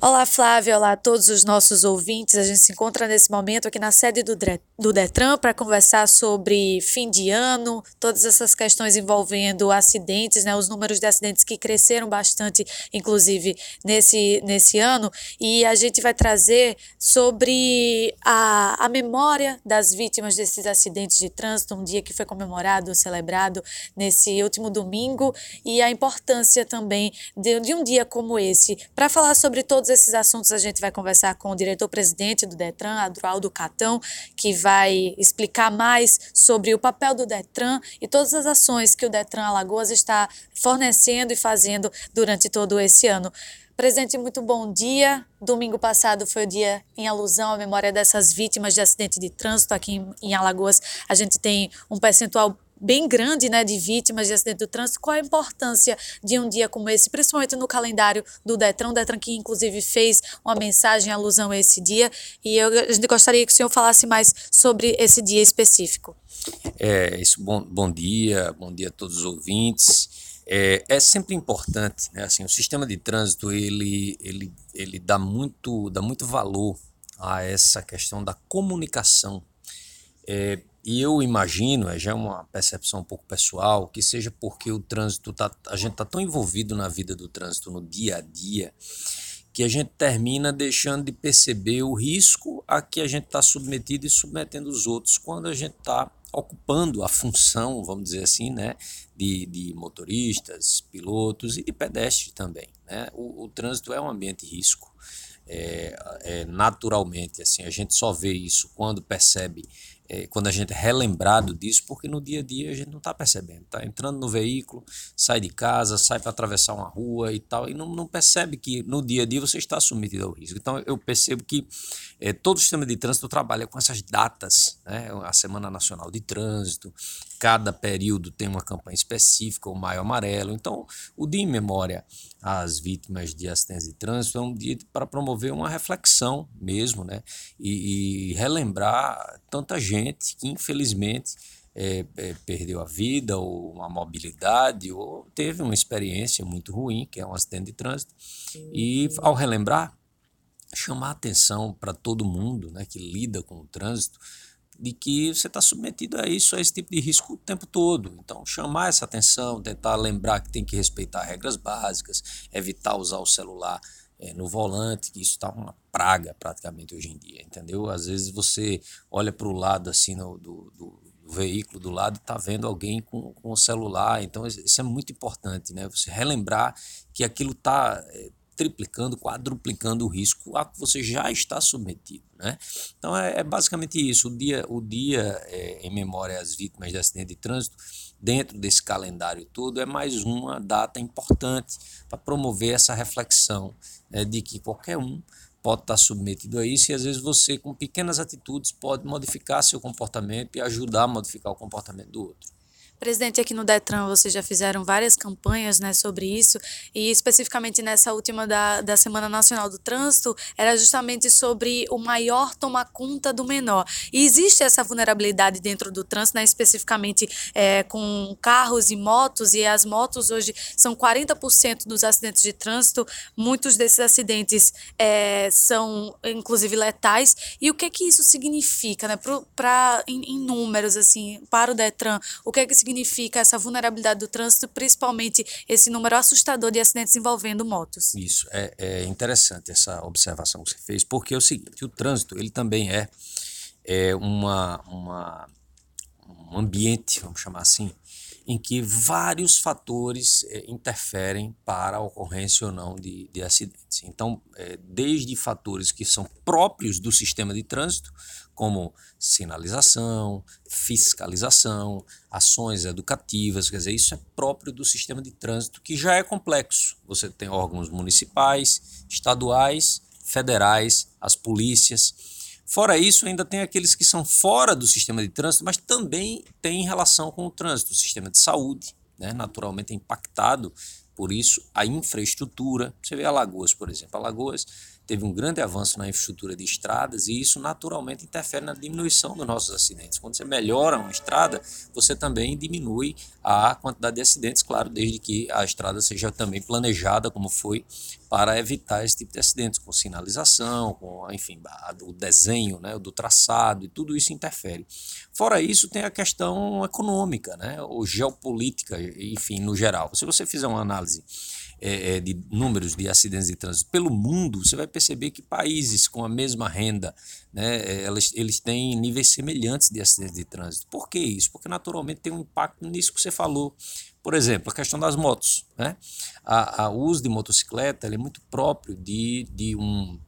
Olá, Flávia. Olá a todos os nossos ouvintes. A gente se encontra nesse momento aqui na sede do, Detran para conversar sobre fim de ano, todas essas questões envolvendo acidentes, né, os números de acidentes que cresceram bastante, inclusive, nesse, nesse ano. E a gente vai trazer sobre a, a memória das vítimas desses acidentes de trânsito, um dia que foi comemorado, celebrado nesse último domingo, e a importância também de, de um dia como esse. Para falar sobre todos todos esses assuntos a gente vai conversar com o diretor-presidente do Detran, Adroaldo Catão, que vai explicar mais sobre o papel do Detran e todas as ações que o Detran Alagoas está fornecendo e fazendo durante todo esse ano. Presidente, muito bom dia. Domingo passado foi o dia em alusão à memória dessas vítimas de acidente de trânsito aqui em Alagoas. A gente tem um percentual bem grande né, de vítimas de acidente do trânsito. Qual a importância de um dia como esse, principalmente no calendário do Detran? O Detran que inclusive fez uma mensagem em alusão a esse dia. E eu, a gente gostaria que o senhor falasse mais sobre esse dia específico. É, isso, bom, bom dia, bom dia a todos os ouvintes. É, é, sempre importante, né? Assim, o sistema de trânsito ele, ele, ele dá muito dá muito valor a essa questão da comunicação. É, e eu imagino, é já uma percepção um pouco pessoal, que seja porque o trânsito tá, a gente está tão envolvido na vida do trânsito no dia a dia que a gente termina deixando de perceber o risco a que a gente está submetido e submetendo os outros quando a gente está ocupando a função, vamos dizer assim, né, de, de motoristas, pilotos e de pedestres também. Né? O, o trânsito é um ambiente risco. É, é, naturalmente, assim, a gente só vê isso quando percebe é, quando a gente é relembrado disso, porque no dia a dia a gente não está percebendo. Está entrando no veículo, sai de casa, sai para atravessar uma rua e tal, e não, não, percebe que no dia a dia você está submetido ao risco. Então eu percebo que é, todo o sistema de trânsito trabalha com essas datas, né? a Semana Nacional de Trânsito, cada período tem uma campanha específica, o Maio Amarelo. Então, o Dia em Memória às Vítimas de Acidentes de Trânsito é um dia para promover uma reflexão mesmo, né? E, e relembrar tanta gente que, infelizmente, é, é, perdeu a vida ou a mobilidade ou teve uma experiência muito ruim, que é um acidente de trânsito. E, ao relembrar, chamar atenção para todo mundo né, que lida com o trânsito de que você está submetido a isso, a esse tipo de risco o tempo todo. Então, chamar essa atenção, tentar lembrar que tem que respeitar regras básicas, evitar usar o celular é, no volante, que isso está uma praga praticamente hoje em dia, entendeu? Às vezes você olha para o lado assim no, do, do, do, veículo do lado e está vendo alguém com, com o celular, então isso é muito importante, né? Você relembrar que aquilo está é, triplicando, quadruplicando o risco a que você já está submetido. Né? Então é, é basicamente isso. O dia, o dia é, em memória às vítimas de acidente de trânsito, dentro desse calendário todo, é mais uma data importante para promover essa reflexão né, de que qualquer um pode estar submetido a isso e às vezes você, com pequenas atitudes, pode modificar seu comportamento e ajudar a modificar o comportamento do outro. Presidente, aqui no Detran vocês já fizeram várias campanhas né, sobre isso, e especificamente nessa última da, da Semana Nacional do Trânsito, era justamente sobre o maior tomar conta do menor. E existe essa vulnerabilidade dentro do trânsito, né, especificamente é, com carros e motos, e as motos hoje são 40% dos acidentes de trânsito, muitos desses acidentes é, são inclusive letais. E o que que isso significa, né, para em, em números, assim, para o Detran? O que é que significa significa essa vulnerabilidade do trânsito, principalmente esse número assustador de acidentes envolvendo motos. Isso, é, é interessante essa observação que você fez, porque é o seguinte, o trânsito ele também é, é uma, uma, um ambiente, vamos chamar assim, em que vários fatores é, interferem para a ocorrência ou não de, de acidentes. Então, é, desde fatores que são próprios do sistema de trânsito, como sinalização, fiscalização, ações educativas, quer dizer, isso é próprio do sistema de trânsito que já é complexo. Você tem órgãos municipais, estaduais, federais, as polícias. Fora isso, ainda tem aqueles que são fora do sistema de trânsito, mas também têm relação com o trânsito. O sistema de saúde, né, naturalmente é impactado por isso, a infraestrutura. Você vê Alagoas, por exemplo. Alagoas teve um grande avanço na infraestrutura de estradas e isso naturalmente interfere na diminuição dos nossos acidentes. Quando você melhora uma estrada, você também diminui a quantidade de acidentes, claro, desde que a estrada seja também planejada como foi para evitar esse tipo de acidentes, com sinalização, com, enfim, o desenho né, do traçado e tudo isso interfere. Fora isso, tem a questão econômica, né, ou geopolítica, enfim, no geral. Se você fizer uma análise é, é, de números de acidentes de trânsito pelo mundo, você vai perceber que países com a mesma renda, né, é, eles, eles têm níveis semelhantes de acidentes de trânsito. Por que isso? Porque naturalmente tem um impacto nisso que você falou. Por exemplo, a questão das motos. Né? A, a, o uso de motocicleta é muito próprio de, de, um,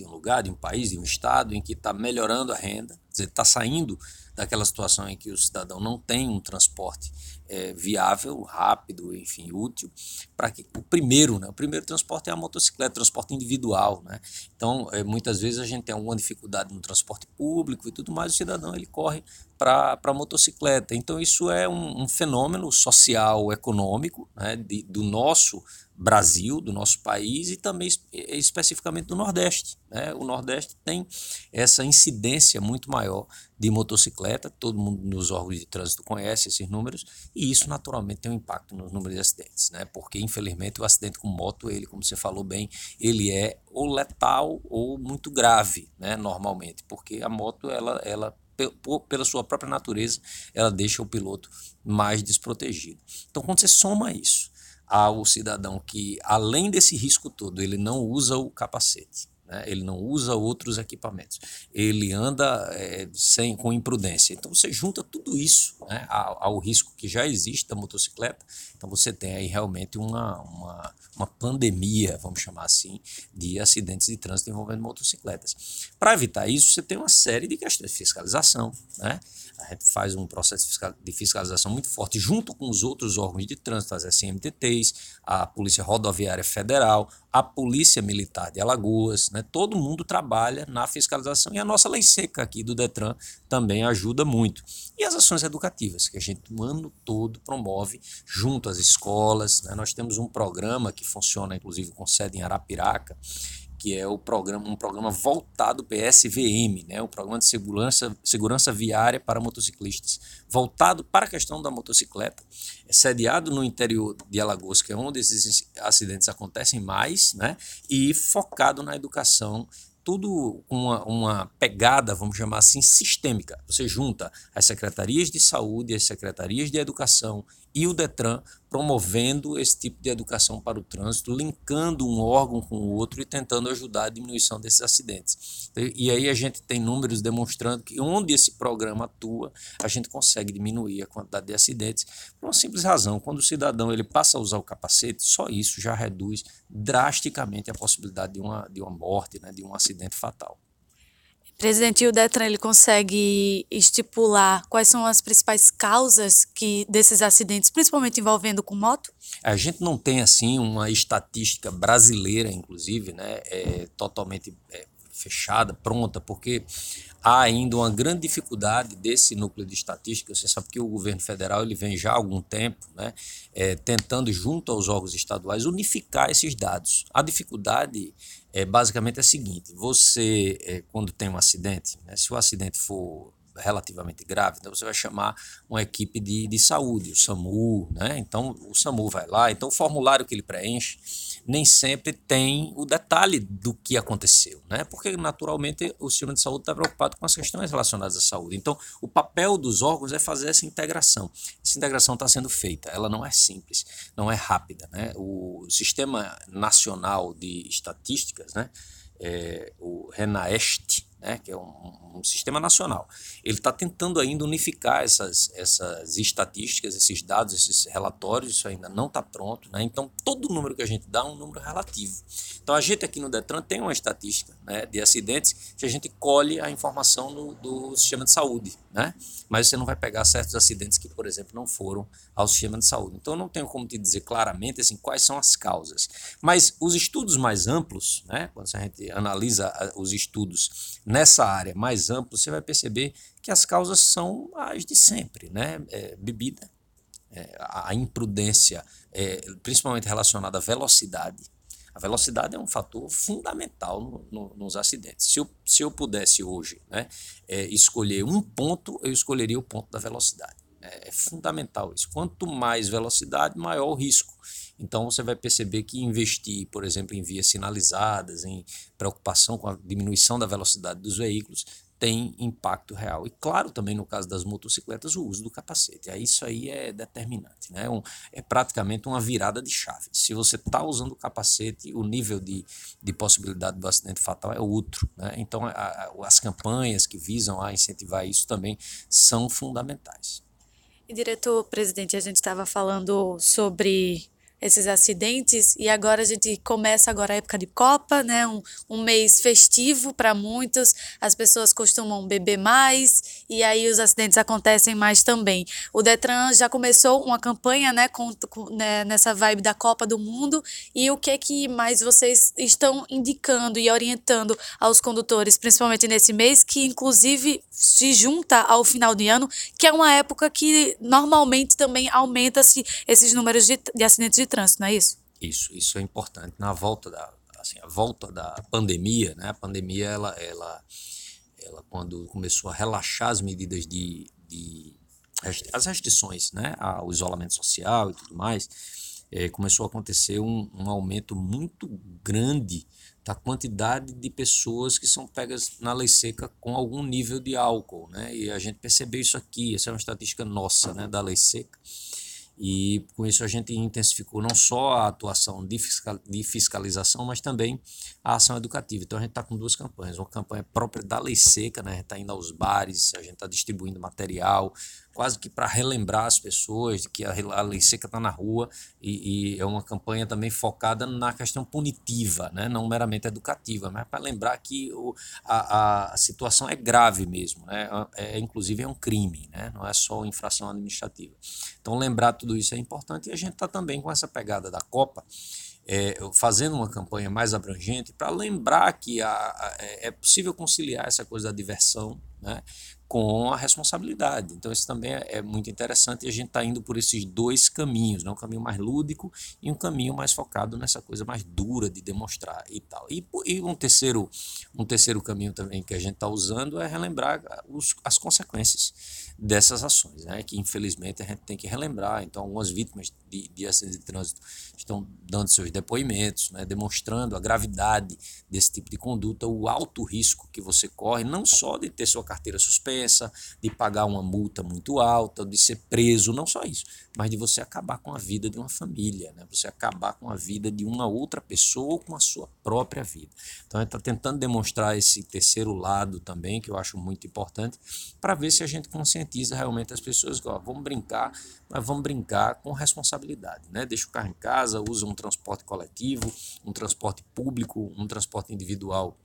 de um lugar, de um país, de um estado em que está melhorando a renda, está saindo daquela situação em que o cidadão não tem um transporte é, viável, rápido, enfim, útil, para que o primeiro, né, o primeiro transporte é a motocicleta, transporte individual, né? Então, é, muitas vezes a gente tem alguma dificuldade no transporte público e tudo mais, o cidadão ele corre para a motocicleta. Então, isso é um, um fenômeno social, econômico, né, de, do nosso Brasil, do nosso país e também especificamente do Nordeste. Né? O Nordeste tem essa incidência muito maior de motocicleta, todo mundo nos órgãos de trânsito conhece esses números, e isso naturalmente tem um impacto nos números de acidentes, né? porque infelizmente o acidente com moto, ele, como você falou bem, ele é ou letal ou muito grave, né? normalmente, porque a moto, ela, ela pela sua própria natureza, ela deixa o piloto mais desprotegido. Então, quando você soma isso ao cidadão que, além desse risco todo, ele não usa o capacete, né? ele não usa outros equipamentos, ele anda é, sem, com imprudência. Então você junta tudo isso né, ao, ao, risco que já existe da motocicleta, então você tem aí realmente uma, uma, uma pandemia, vamos chamar assim, de acidentes de trânsito envolvendo motocicletas. Para evitar isso, você tem uma série de questões de fiscalização, né? a gente faz um processo de fiscalização muito forte junto com os outros órgãos de trânsito, as SMTTs, a Polícia Rodoviária Federal, a Polícia Militar de Alagoas, né? todo mundo trabalha na fiscalização e a nossa lei seca aqui do Detran também ajuda muito. E as ações educativas, que a gente o ano todo promove junto às escolas. Né? Nós temos um programa que funciona inclusive com sede em Arapiraca, que é o programa, um programa voltado PSVM, né, o Programa de Segurança, Segurança Viária para Motociclistas, voltado para a questão da motocicleta, é sediado no interior de Alagoas, que é onde esses acidentes acontecem mais, né, e focado na educação tudo uma, uma pegada, vamos chamar assim, sistêmica. Você junta as secretarias de saúde, as secretarias de educação e o Detran promovendo esse tipo de educação para o trânsito, linkando um órgão com o outro e tentando ajudar a diminuição desses acidentes. E aí a gente tem números demonstrando que onde esse programa atua, a gente consegue diminuir a quantidade de acidentes por uma simples razão. Quando o cidadão ele passa a usar o capacete, só isso já reduz drasticamente a possibilidade de uma, de uma morte, né, de um acidente fatal. Presidente, o Detran ele consegue estipular quais são as principais causas que desses acidentes, principalmente envolvendo com moto? A gente não tem assim uma estatística brasileira, inclusive, né, é, totalmente é, fechada, pronta, porque há ainda uma grande dificuldade desse núcleo de estatística. Você sabe que o governo federal ele vem já há algum tempo né, é, tentando, junto aos órgãos estaduais, unificar esses dados. A dificuldade é basicamente a seguinte: você, é, quando tem um acidente, né, se o acidente for relativamente grave, então você vai chamar uma equipe de, de saúde, o SAMU, né? Então o SAMU vai lá, então o formulário que ele preenche nem sempre tem o detalhe do que aconteceu, né? Porque naturalmente o sistema de saúde está preocupado com as questões relacionadas à saúde. Então o papel dos órgãos é fazer essa integração. Essa integração está sendo feita, ela não é simples, não é rápida, né? O sistema nacional de estatísticas, né? É, o RENAEST, né, que é um, um sistema nacional. Ele está tentando ainda unificar essas, essas estatísticas, esses dados, esses relatórios, isso ainda não está pronto. Né? Então, todo número que a gente dá é um número relativo. Então, a gente aqui no Detran tem uma estatística né, de acidentes que a gente colhe a informação do, do sistema de saúde, né? mas você não vai pegar certos acidentes que, por exemplo, não foram ao sistema de saúde. Então, eu não tenho como te dizer claramente assim, quais são as causas. Mas os estudos mais amplos, né, quando a gente analisa os estudos nessa área mais ampla, você vai perceber que as causas são as de sempre, né? É, bebida, é, a imprudência, é, principalmente relacionada à velocidade, A velocidade é um fator fundamental no, no, nos acidentes. Se eu, se eu pudesse hoje né, é, escolher um ponto, eu escolheria o ponto da velocidade. É, é fundamental isso. Quanto mais velocidade, maior o risco. Então você vai perceber que investir, por exemplo, em vias sinalizadas, em preocupação com a diminuição da velocidade dos veículos, tem impacto real. E claro, também no caso das motocicletas, o uso do capacete. Isso aí é determinante, né? Um, é praticamente uma virada de chave. Se você está usando o capacete, o nível de, de possibilidade do acidente fatal é outro. Né? Então, a, a, as campanhas que visam a incentivar isso também são fundamentais. E diretor presidente, a gente estava falando sobre esses acidentes e agora a gente começa agora a época de Copa, né? Um, um mês festivo para muitos, as pessoas costumam beber mais e aí os acidentes acontecem mais também. O Detran já começou uma campanha, né, com, com né, nessa vibe da Copa do Mundo e o que que mais vocês estão indicando e orientando aos condutores, principalmente nesse mês que inclusive se junta ao final de ano, que é uma época que normalmente também aumenta-se esses números de, de acidentes de trânsito, não é isso? Isso, isso é importante. Na volta da, assim, a volta da pandemia, né? A pandemia, ela, ela, ela quando começou a relaxar as medidas de, de as restrições, né? Ao isolamento social e tudo mais, é, começou a acontecer um, um aumento muito grande da quantidade de pessoas que são pegas na lei seca com algum nível de álcool, né? E a gente percebeu isso aqui, essa é uma estatística nossa, né, da lei seca. E com isso a gente intensificou não só a atuação de, fiscal, de fiscalização, mas também a ação educativa. Então a gente está com duas campanhas. Uma campanha própria da lei seca, né? a gente está indo aos bares, a gente está distribuindo material, quase que para relembrar as pessoas de que a, a lei seca está na rua e, e, é uma campanha também focada na questão punitiva, né? não meramente educativa, mas para lembrar que o, a, a situação é grave mesmo, né? é, inclusive é um crime, né? não é só infração administrativa. Então lembrar tudo isso é importante e a gente está também com essa pegada da Copa, é, fazendo uma campanha mais abrangente para lembrar que a, a, é, é possível conciliar essa coisa da diversão né, com a responsabilidade. Então, isso também é, é muito interessante e a gente está indo por esses dois caminhos, né? um caminho mais lúdico e um caminho mais focado nessa coisa mais dura de demonstrar e tal. E, e um, terceiro, um terceiro caminho também que a gente está usando é relembrar os, as consequências dessas ações, né? que infelizmente a gente tem que relembrar. Então, algumas vítimas de, de acidentes de trânsito estão dando seus depoimentos, né? demonstrando a gravidade desse tipo de conduta, o alto risco que você corre, não só de ter sua carteira suspensa, de pagar uma multa muito alta, de ser preso, não só isso, mas de você acabar com a vida de uma família, né? você acabar com a vida de uma outra pessoa ou com a sua própria vida. Então, gente está tentando demonstrar esse terceiro lado também, que eu acho muito importante, para ver se a gente conscientiza realmente as pessoas que ó, vamos brincar, mas vamos brincar com responsabilidade. Né? Deixa o carro em casa, usa um transporte coletivo, um transporte público, um transporte individual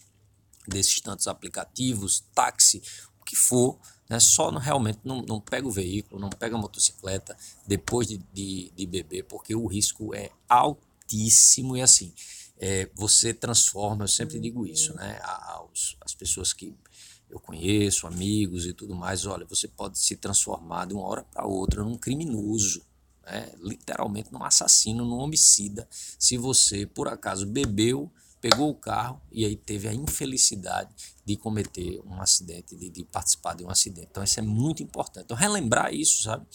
desses tantos aplicativos, táxi, que for, né? só não, realmente não, não pega o veículo, não pega a motocicleta depois de, de, de beber, porque o risco é altíssimo e assim, é, você transforma, eu sempre digo isso, né? Aos, as pessoas que eu conheço, amigos e tudo mais, olha, você pode se transformar de uma hora para outra num criminoso, né? literalmente num assassino, num homicida, se você por acaso bebeu pegou o carro e aí teve a infelicidade de cometer um acidente, de, de, participar de um acidente. Então isso é muito importante. Então relembrar isso, sabe,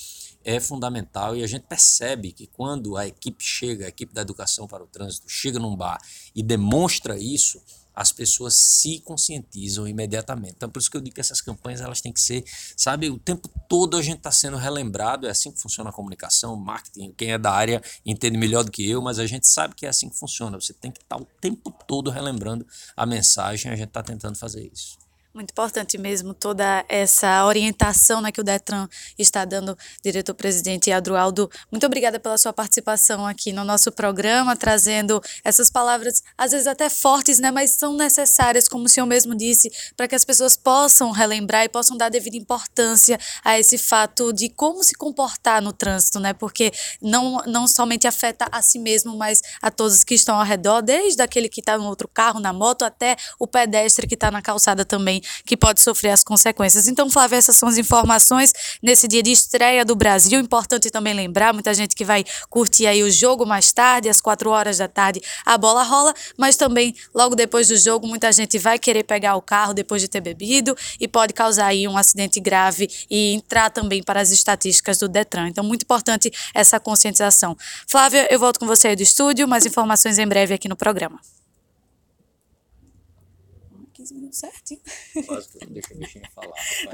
é fundamental e a gente percebe que quando a equipe chega, a equipe da educação para o trânsito chega num bar e demonstra isso, as pessoas se conscientizam imediatamente. Então, por isso que eu digo que essas campanhas elas têm que ser, sabe, o tempo todo a gente está sendo relembrado, é assim que funciona a comunicação, marketing. Quem é da área entende melhor do que eu, mas a gente sabe que é assim que funciona. Você tem que estar tá o tempo todo relembrando a mensagem, a gente está tentando fazer isso. Muito importante mesmo toda essa orientação né, que o Detran está dando, diretor-presidente Adrualdo. Muito obrigada pela sua participação aqui no nosso programa, trazendo essas palavras, às vezes até fortes, né, mas são necessárias, como o senhor mesmo disse, para que as pessoas possam relembrar e possam dar devida importância a esse fato de como se comportar no trânsito, né, porque não, não somente afeta a si mesmo, mas a todos que estão ao redor, desde aquele que está no outro carro, na moto, até o pedestre que está na calçada também que pode sofrer as consequências. Então, Flávia, essas são as informações nesse dia de estreia do Brasil. Importante também lembrar, muita gente que vai curtir aí o jogo mais tarde, às quatro horas da tarde, a bola rola, mas também logo depois do jogo, muita gente vai querer pegar o carro depois de ter bebido e pode causar aí um acidente grave e entrar também para as estatísticas do Detran. Então, muito importante essa conscientização. Flávia, eu volto com você aí do estúdio, mais informações em breve aqui no programa. 15 minutos certinho. Quase que eu deixei falar.